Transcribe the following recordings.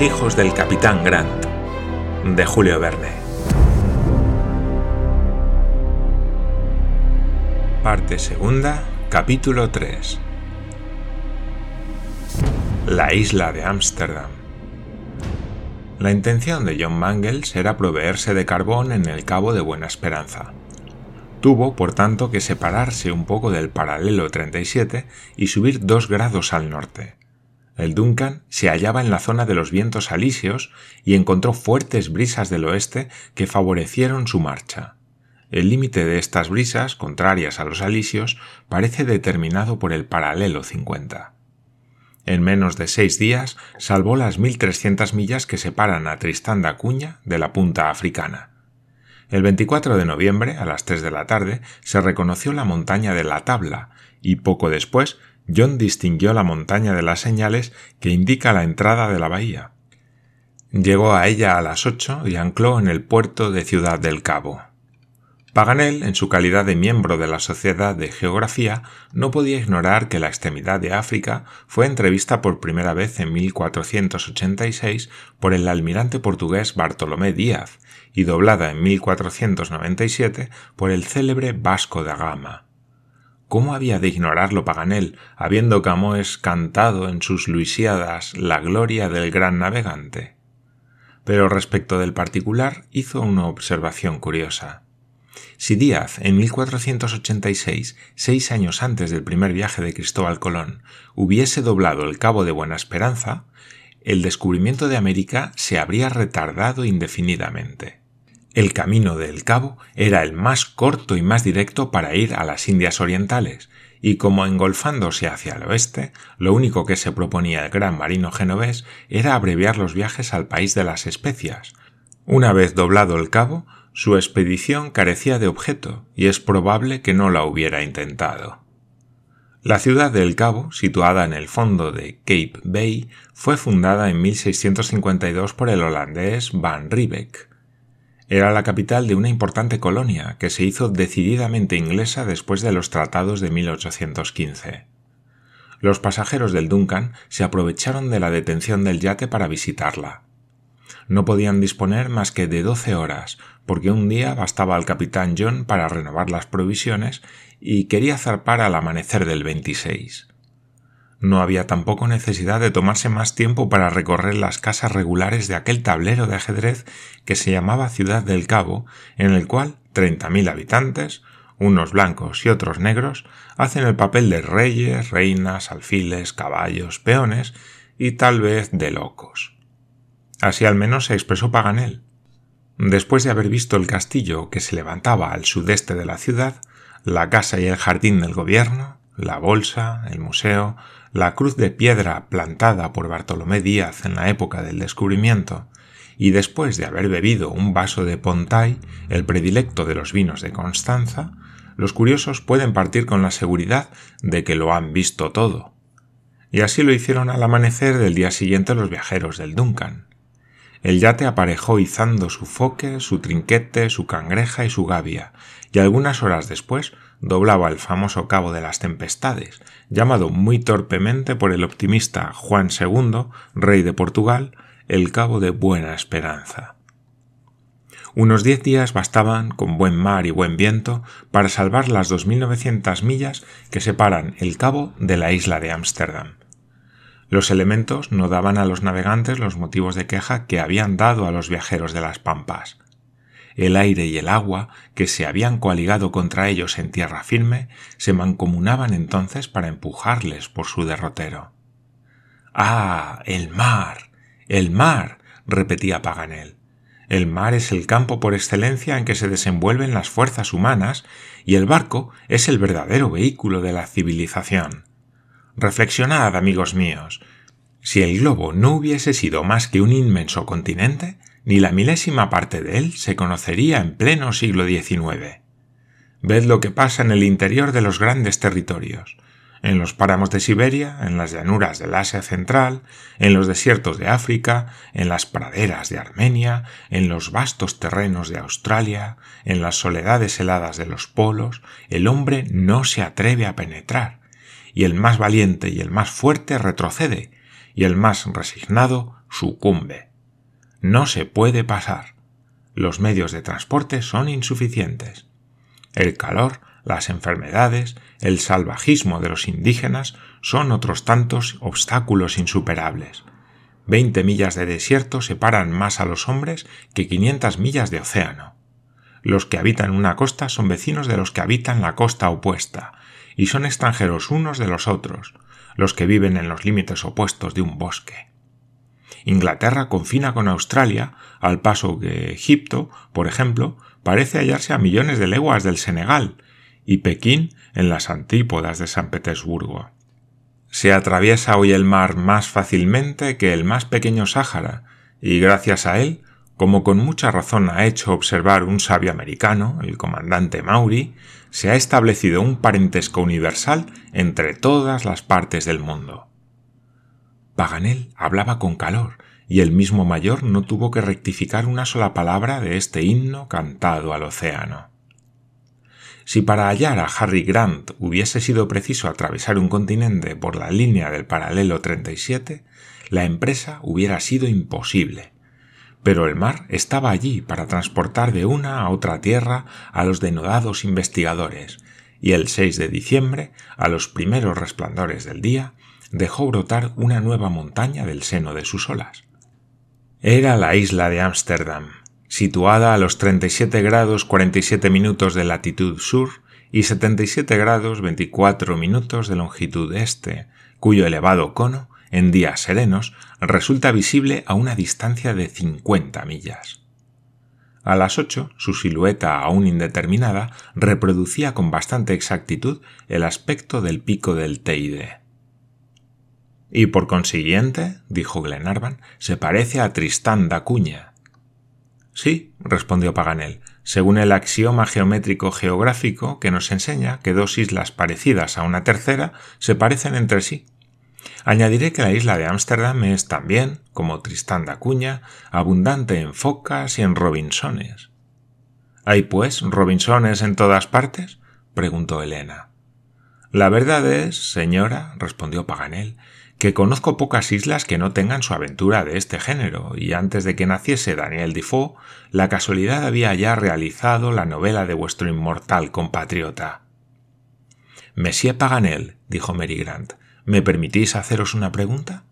Hijos del capitán Grant, de Julio Verne. Parte segunda, capítulo 3. La isla de Ámsterdam. La intención de John Mangles era proveerse de carbón en el Cabo de Buena Esperanza. Tuvo, por tanto, que separarse un poco del paralelo 37 y subir dos grados al norte. El Duncan se hallaba en la zona de los vientos alisios y encontró fuertes brisas del oeste que favorecieron su marcha. El límite de estas brisas, contrarias a los alisios, parece determinado por el paralelo 50. En menos de seis días salvó las 1.300 millas que separan a Tristán da Cuña de la punta africana. El 24 de noviembre, a las 3 de la tarde, se reconoció la montaña de la Tabla y poco después John distinguió la montaña de las señales que indica la entrada de la bahía. Llegó a ella a las ocho y ancló en el puerto de Ciudad del Cabo. Paganel, en su calidad de miembro de la Sociedad de Geografía, no podía ignorar que la extremidad de África fue entrevista por primera vez en 1486 por el almirante portugués Bartolomé Díaz y doblada en 1497 por el célebre Vasco da Gama. ¿Cómo había de ignorarlo Paganel, habiendo Camões cantado en sus Luisiadas la gloria del gran navegante? Pero respecto del particular hizo una observación curiosa. Si Díaz, en 1486, seis años antes del primer viaje de Cristóbal Colón, hubiese doblado el Cabo de Buena Esperanza, el descubrimiento de América se habría retardado indefinidamente. El camino del Cabo era el más corto y más directo para ir a las Indias Orientales, y como engolfándose hacia el oeste, lo único que se proponía el gran marino genovés era abreviar los viajes al país de las especias. Una vez doblado el cabo, su expedición carecía de objeto, y es probable que no la hubiera intentado. La ciudad del Cabo, situada en el fondo de Cape Bay, fue fundada en 1652 por el holandés Van Riebeck. Era la capital de una importante colonia que se hizo decididamente inglesa después de los tratados de 1815. Los pasajeros del Duncan se aprovecharon de la detención del yate para visitarla. No podían disponer más que de doce horas, porque un día bastaba al capitán John para renovar las provisiones y quería zarpar al amanecer del 26. No había tampoco necesidad de tomarse más tiempo para recorrer las casas regulares de aquel tablero de ajedrez que se llamaba Ciudad del Cabo, en el cual treinta mil habitantes, unos blancos y otros negros, hacen el papel de reyes, reinas, alfiles, caballos, peones y tal vez de locos. Así al menos se expresó Paganel. Después de haber visto el castillo que se levantaba al sudeste de la ciudad, la casa y el jardín del gobierno, la bolsa, el museo, la cruz de piedra plantada por Bartolomé Díaz en la época del descubrimiento, y después de haber bebido un vaso de Pontay, el predilecto de los vinos de Constanza, los curiosos pueden partir con la seguridad de que lo han visto todo. Y así lo hicieron al amanecer del día siguiente los viajeros del Duncan. El yate aparejó izando su foque, su trinquete, su cangreja y su gavia, y algunas horas después doblaba el famoso Cabo de las Tempestades, llamado muy torpemente por el optimista Juan II, rey de Portugal, el Cabo de Buena Esperanza. Unos diez días bastaban, con buen mar y buen viento, para salvar las 2.900 millas que separan el cabo de la isla de Ámsterdam. Los elementos no daban a los navegantes los motivos de queja que habían dado a los viajeros de las pampas. El aire y el agua, que se habían coaligado contra ellos en tierra firme, se mancomunaban entonces para empujarles por su derrotero. Ah. el mar. el mar. repetía Paganel. El mar es el campo por excelencia en que se desenvuelven las fuerzas humanas y el barco es el verdadero vehículo de la civilización. Reflexionad, amigos míos. Si el globo no hubiese sido más que un inmenso continente, ni la milésima parte de él se conocería en pleno siglo XIX. Ved lo que pasa en el interior de los grandes territorios, en los páramos de Siberia, en las llanuras del Asia Central, en los desiertos de África, en las praderas de Armenia, en los vastos terrenos de Australia, en las soledades heladas de los polos, el hombre no se atreve a penetrar, y el más valiente y el más fuerte retrocede, y el más resignado sucumbe. No se puede pasar. Los medios de transporte son insuficientes. El calor, las enfermedades, el salvajismo de los indígenas son otros tantos obstáculos insuperables. Veinte millas de desierto separan más a los hombres que quinientas millas de océano. Los que habitan una costa son vecinos de los que habitan la costa opuesta, y son extranjeros unos de los otros, los que viven en los límites opuestos de un bosque. Inglaterra confina con Australia, al paso que Egipto, por ejemplo, parece hallarse a millones de leguas del Senegal, y Pekín en las antípodas de San Petersburgo. Se atraviesa hoy el mar más fácilmente que el más pequeño Sáhara, y gracias a él como con mucha razón ha hecho observar un sabio americano, el comandante Maury, se ha establecido un parentesco universal entre todas las partes del mundo. Paganel hablaba con calor, y el mismo mayor no tuvo que rectificar una sola palabra de este himno cantado al océano. Si para hallar a Harry Grant hubiese sido preciso atravesar un continente por la línea del paralelo 37, la empresa hubiera sido imposible pero el mar estaba allí para transportar de una a otra tierra a los denodados investigadores, y el 6 de diciembre, a los primeros resplandores del día, dejó brotar una nueva montaña del seno de sus olas. Era la isla de Ámsterdam, situada a los 37 grados 47 minutos de latitud sur y 77 grados 24 minutos de longitud este, cuyo elevado cono en días serenos, resulta visible a una distancia de 50 millas. A las 8, su silueta aún indeterminada reproducía con bastante exactitud el aspecto del pico del Teide. Y por consiguiente, dijo Glenarvan, se parece a Tristán da Cuña. Sí, respondió Paganel, según el axioma geométrico geográfico que nos enseña que dos islas parecidas a una tercera se parecen entre sí. Añadiré que la isla de Ámsterdam es también, como Tristán da Cuña, abundante en focas y en robinsones. ¿Hay, pues, robinsones en todas partes? preguntó Elena. La verdad es, señora, respondió Paganel, que conozco pocas islas que no tengan su aventura de este género, y antes de que naciese Daniel Defoe, la casualidad había ya realizado la novela de vuestro inmortal compatriota. Monsieur Paganel, dijo Mary Grant, ¿Me permitís haceros una pregunta?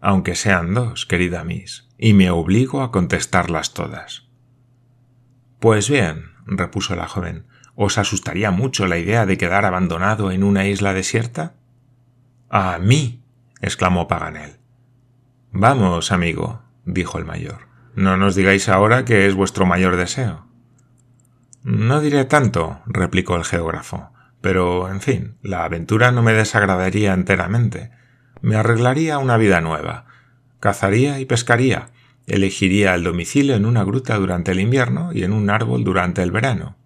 Aunque sean dos, querida Miss, y me obligo a contestarlas todas. Pues bien, repuso la joven, ¿os asustaría mucho la idea de quedar abandonado en una isla desierta? A mí. exclamó Paganel. Vamos, amigo, dijo el mayor. No nos digáis ahora que es vuestro mayor deseo. No diré tanto, replicó el geógrafo. Pero, en fin, la aventura no me desagradaría enteramente. Me arreglaría una vida nueva. Cazaría y pescaría. Elegiría el domicilio en una gruta durante el invierno y en un árbol durante el verano.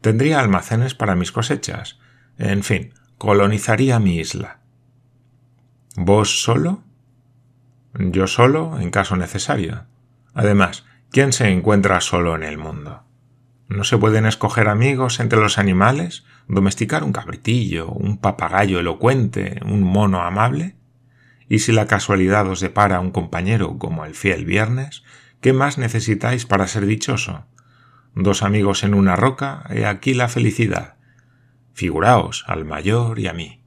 Tendría almacenes para mis cosechas. En fin, colonizaría mi isla. ¿Vos solo? Yo solo, en caso necesario. Además, ¿quién se encuentra solo en el mundo? ¿No se pueden escoger amigos entre los animales? ¿Domesticar un cabritillo, un papagayo elocuente, un mono amable? Y si la casualidad os depara un compañero como el fiel viernes, ¿qué más necesitáis para ser dichoso? Dos amigos en una roca, he aquí la felicidad. Figuraos al mayor y a mí.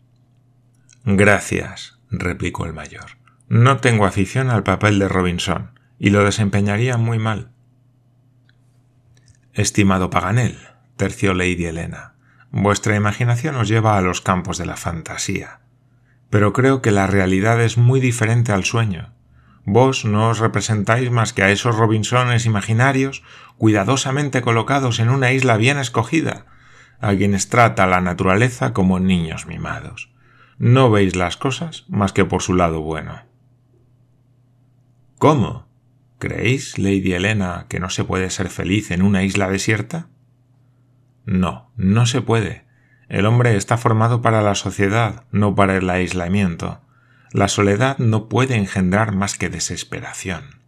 Gracias, replicó el mayor. No tengo afición al papel de Robinson, y lo desempeñaría muy mal. Estimado Paganel, terció Lady Helena, vuestra imaginación os lleva a los campos de la fantasía. Pero creo que la realidad es muy diferente al sueño. Vos no os representáis más que a esos Robinsones imaginarios cuidadosamente colocados en una isla bien escogida, a quienes trata la naturaleza como niños mimados. No veis las cosas más que por su lado bueno. ¿Cómo? ¿Creéis, Lady Helena, que no se puede ser feliz en una isla desierta? No, no se puede. El hombre está formado para la sociedad, no para el aislamiento. La soledad no puede engendrar más que desesperación.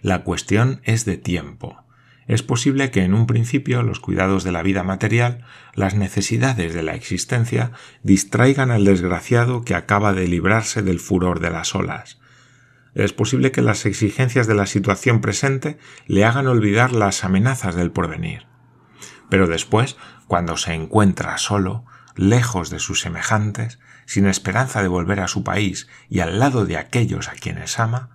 La cuestión es de tiempo. Es posible que en un principio los cuidados de la vida material, las necesidades de la existencia, distraigan al desgraciado que acaba de librarse del furor de las olas, es posible que las exigencias de la situación presente le hagan olvidar las amenazas del porvenir. Pero después, cuando se encuentra solo, lejos de sus semejantes, sin esperanza de volver a su país y al lado de aquellos a quienes ama,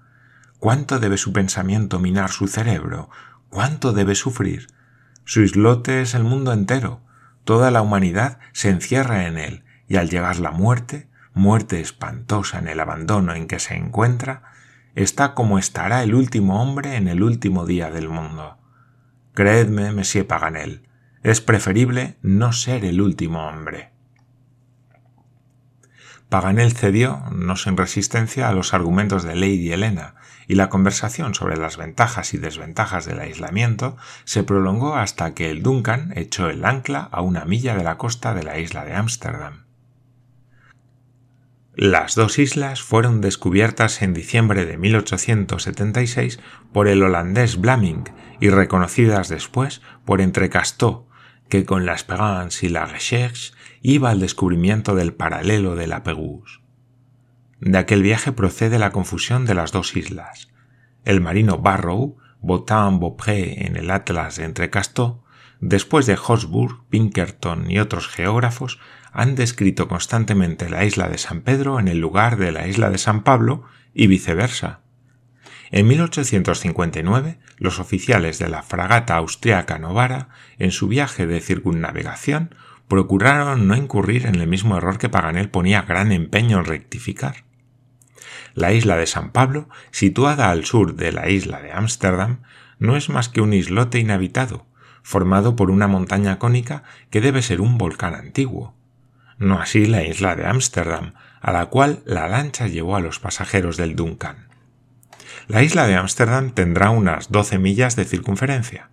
¿cuánto debe su pensamiento minar su cerebro? ¿Cuánto debe sufrir? Su islote es el mundo entero, toda la humanidad se encierra en él, y al llegar la muerte, muerte espantosa en el abandono en que se encuentra, está como estará el último hombre en el último día del mundo. Creedme, Monsieur Paganel, es preferible no ser el último hombre. Paganel cedió, no sin resistencia, a los argumentos de Lady Helena, y la conversación sobre las ventajas y desventajas del aislamiento se prolongó hasta que el Duncan echó el ancla a una milla de la costa de la isla de Ámsterdam. Las dos islas fueron descubiertas en diciembre de 1876 por el holandés Blaming y reconocidas después por Entrecastó, que con la Esperance y la Recherche iba al descubrimiento del paralelo de la Pegouse. De aquel viaje procede la confusión de las dos islas. El marino Barrow, botan Beaupré en el Atlas de Entrecastó, después de Horsburgh, Pinkerton y otros geógrafos, han descrito constantemente la isla de San Pedro en el lugar de la isla de San Pablo y viceversa. En 1859, los oficiales de la fragata austriaca Novara, en su viaje de circunnavegación, procuraron no incurrir en el mismo error que Paganel ponía gran empeño en rectificar. La isla de San Pablo, situada al sur de la isla de Ámsterdam, no es más que un islote inhabitado, formado por una montaña cónica que debe ser un volcán antiguo no así la isla de Ámsterdam, a la cual la lancha llevó a los pasajeros del Duncan. La isla de Ámsterdam tendrá unas 12 millas de circunferencia.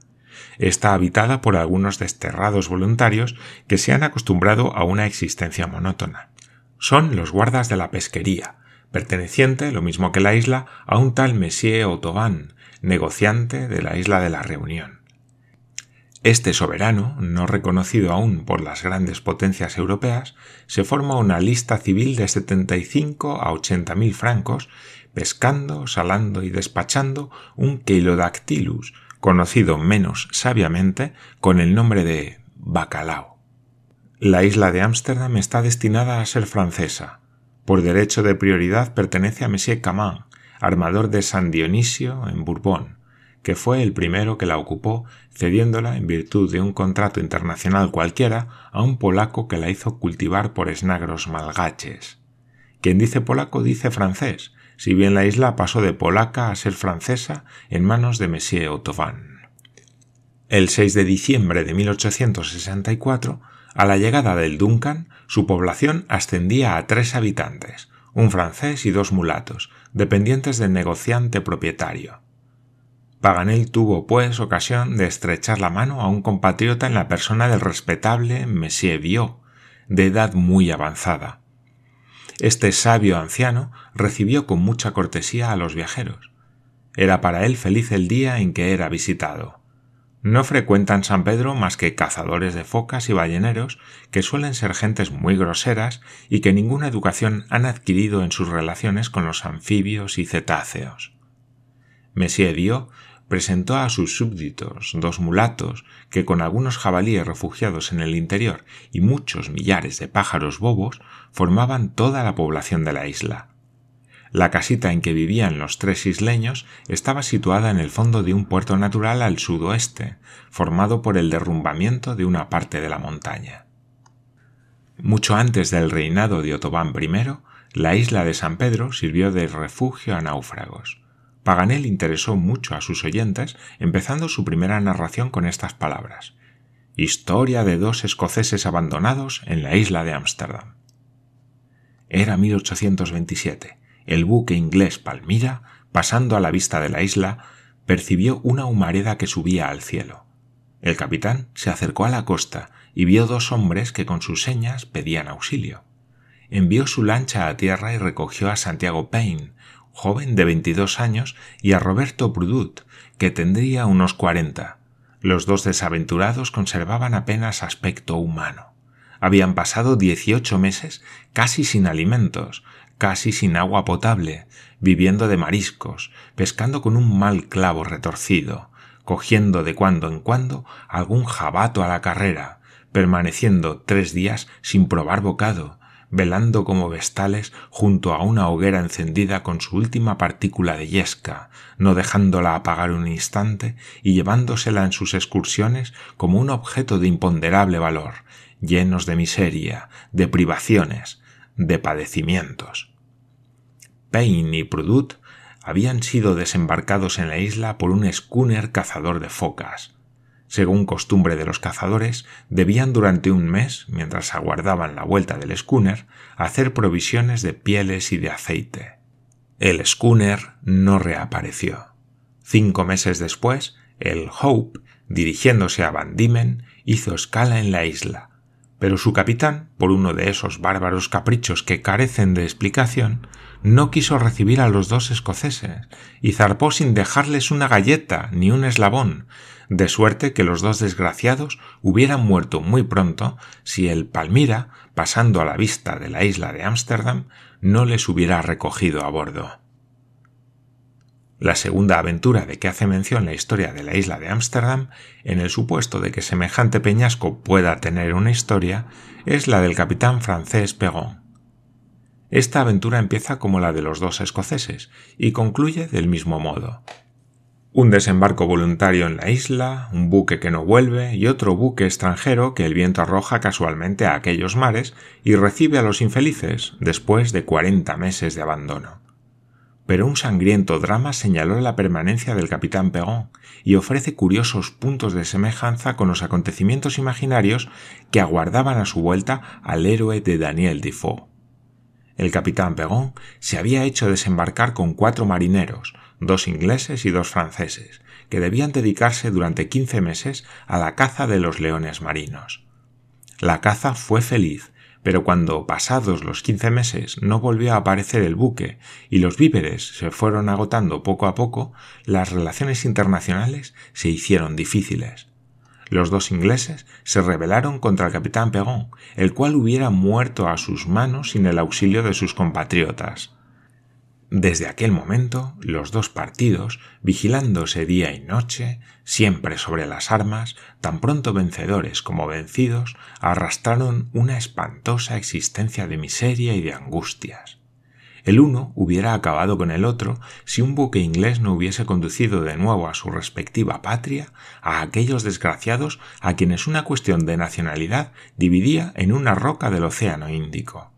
Está habitada por algunos desterrados voluntarios que se han acostumbrado a una existencia monótona. Son los guardas de la pesquería, perteneciente, lo mismo que la isla, a un tal Monsieur Autobahn, negociante de la isla de la Reunión. Este soberano, no reconocido aún por las grandes potencias europeas, se forma una lista civil de 75 a 80 mil francos, pescando, salando y despachando un Keilodactylus, conocido menos sabiamente con el nombre de bacalao. La isla de Ámsterdam está destinada a ser francesa. Por derecho de prioridad pertenece a Monsieur Camin, armador de San Dionisio en Bourbon que fue el primero que la ocupó, cediéndola en virtud de un contrato internacional cualquiera a un polaco que la hizo cultivar por esnagros malgaches. Quien dice polaco dice francés, si bien la isla pasó de polaca a ser francesa en manos de Monsieur Autovan. El 6 de diciembre de 1864, a la llegada del Duncan, su población ascendía a tres habitantes, un francés y dos mulatos, dependientes del negociante propietario. Paganel tuvo, pues, ocasión de estrechar la mano a un compatriota en la persona del respetable Monsieur Viau, de edad muy avanzada. Este sabio anciano recibió con mucha cortesía a los viajeros. Era para él feliz el día en que era visitado. No frecuentan San Pedro más que cazadores de focas y balleneros, que suelen ser gentes muy groseras y que ninguna educación han adquirido en sus relaciones con los anfibios y cetáceos. Monsieur Dio presentó a sus súbditos dos mulatos que con algunos jabalíes refugiados en el interior y muchos millares de pájaros bobos formaban toda la población de la isla. La casita en que vivían los tres isleños estaba situada en el fondo de un puerto natural al sudoeste, formado por el derrumbamiento de una parte de la montaña. Mucho antes del reinado de Otobán I, la isla de San Pedro sirvió de refugio a náufragos. Paganel interesó mucho a sus oyentes, empezando su primera narración con estas palabras. Historia de dos escoceses abandonados en la isla de Ámsterdam. Era 1827. El buque inglés Palmira, pasando a la vista de la isla, percibió una humareda que subía al cielo. El capitán se acercó a la costa y vio dos hombres que con sus señas pedían auxilio. Envió su lancha a tierra y recogió a Santiago Payne, joven de 22 años, y a Roberto Prudut, que tendría unos 40. Los dos desaventurados conservaban apenas aspecto humano. Habían pasado 18 meses casi sin alimentos, casi sin agua potable, viviendo de mariscos, pescando con un mal clavo retorcido, cogiendo de cuando en cuando algún jabato a la carrera, permaneciendo tres días sin probar bocado, velando como vestales junto a una hoguera encendida con su última partícula de yesca, no dejándola apagar un instante y llevándosela en sus excursiones como un objeto de imponderable valor, llenos de miseria, de privaciones, de padecimientos. Payne y Prudut habían sido desembarcados en la isla por un schooner cazador de focas, según costumbre de los cazadores, debían durante un mes, mientras aguardaban la vuelta del schooner, hacer provisiones de pieles y de aceite. El schooner no reapareció. Cinco meses después, el Hope, dirigiéndose a Van Diemen, hizo escala en la isla, pero su capitán, por uno de esos bárbaros caprichos que carecen de explicación, no quiso recibir a los dos escoceses y zarpó sin dejarles una galleta ni un eslabón, de suerte que los dos desgraciados hubieran muerto muy pronto si el Palmira, pasando a la vista de la isla de Ámsterdam, no les hubiera recogido a bordo. La segunda aventura de que hace mención la historia de la isla de Ámsterdam, en el supuesto de que semejante peñasco pueda tener una historia, es la del capitán francés Perron. Esta aventura empieza como la de los dos escoceses y concluye del mismo modo. Un desembarco voluntario en la isla, un buque que no vuelve y otro buque extranjero que el viento arroja casualmente a aquellos mares y recibe a los infelices después de cuarenta meses de abandono. Pero un sangriento drama señaló la permanencia del capitán Perron y ofrece curiosos puntos de semejanza con los acontecimientos imaginarios que aguardaban a su vuelta al héroe de Daniel Defoe. El capitán Perron se había hecho desembarcar con cuatro marineros, dos ingleses y dos franceses, que debían dedicarse durante quince meses a la caza de los leones marinos. La caza fue feliz, pero cuando pasados los quince meses no volvió a aparecer el buque y los víveres se fueron agotando poco a poco, las relaciones internacionales se hicieron difíciles. Los dos ingleses se rebelaron contra el capitán Perron, el cual hubiera muerto a sus manos sin el auxilio de sus compatriotas. Desde aquel momento, los dos partidos, vigilándose día y noche, siempre sobre las armas, tan pronto vencedores como vencidos, arrastraron una espantosa existencia de miseria y de angustias. El uno hubiera acabado con el otro si un buque inglés no hubiese conducido de nuevo a su respectiva patria a aquellos desgraciados a quienes una cuestión de nacionalidad dividía en una roca del Océano Índico.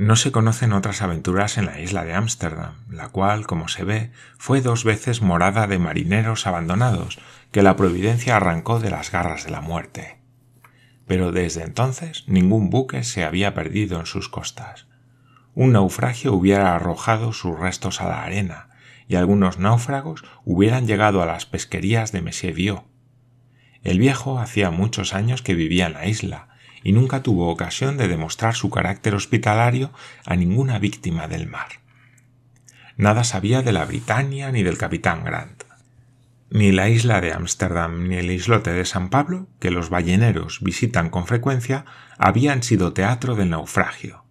No se conocen otras aventuras en la isla de Ámsterdam, la cual, como se ve, fue dos veces morada de marineros abandonados que la providencia arrancó de las garras de la muerte. Pero desde entonces ningún buque se había perdido en sus costas. Un naufragio hubiera arrojado sus restos a la arena, y algunos náufragos hubieran llegado a las pesquerías de Monsieur Viau. El viejo hacía muchos años que vivía en la isla, y nunca tuvo ocasión de demostrar su carácter hospitalario a ninguna víctima del mar. Nada sabía de la Britania ni del capitán Grant. Ni la isla de Ámsterdam ni el islote de San Pablo, que los balleneros visitan con frecuencia, habían sido teatro del naufragio.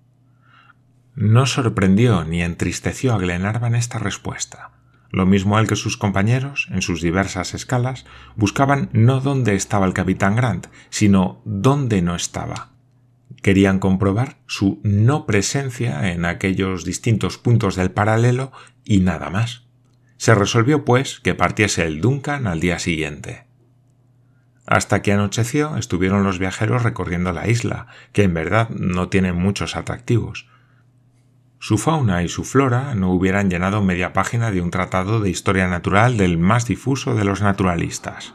No sorprendió ni entristeció a Glenarvan esta respuesta lo mismo él que sus compañeros, en sus diversas escalas, buscaban no dónde estaba el capitán Grant, sino dónde no estaba. Querían comprobar su no presencia en aquellos distintos puntos del paralelo y nada más. Se resolvió, pues, que partiese el Duncan al día siguiente. Hasta que anocheció estuvieron los viajeros recorriendo la isla, que en verdad no tiene muchos atractivos, su fauna y su flora no hubieran llenado media página de un tratado de historia natural del más difuso de los naturalistas.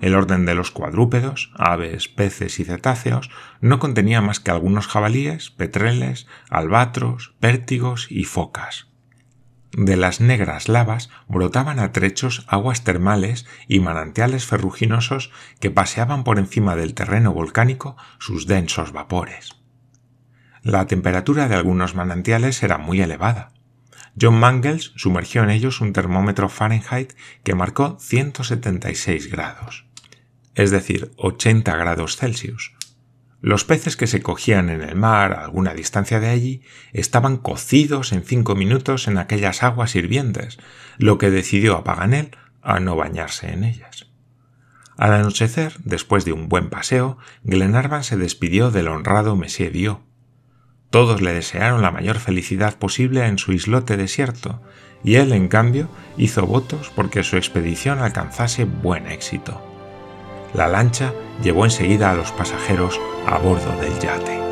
El orden de los cuadrúpedos, aves, peces y cetáceos no contenía más que algunos jabalíes, petreles, albatros, pértigos y focas. De las negras lavas brotaban a trechos aguas termales y manantiales ferruginosos que paseaban por encima del terreno volcánico sus densos vapores. La temperatura de algunos manantiales era muy elevada. John Mangles sumergió en ellos un termómetro Fahrenheit que marcó 176 grados, es decir, 80 grados Celsius. Los peces que se cogían en el mar a alguna distancia de allí estaban cocidos en cinco minutos en aquellas aguas hirvientes, lo que decidió a Paganel a no bañarse en ellas. Al anochecer, después de un buen paseo, Glenarvan se despidió del honrado Monsieur Dio. Todos le desearon la mayor felicidad posible en su islote desierto, y él, en cambio, hizo votos porque su expedición alcanzase buen éxito. La lancha llevó enseguida a los pasajeros a bordo del yate.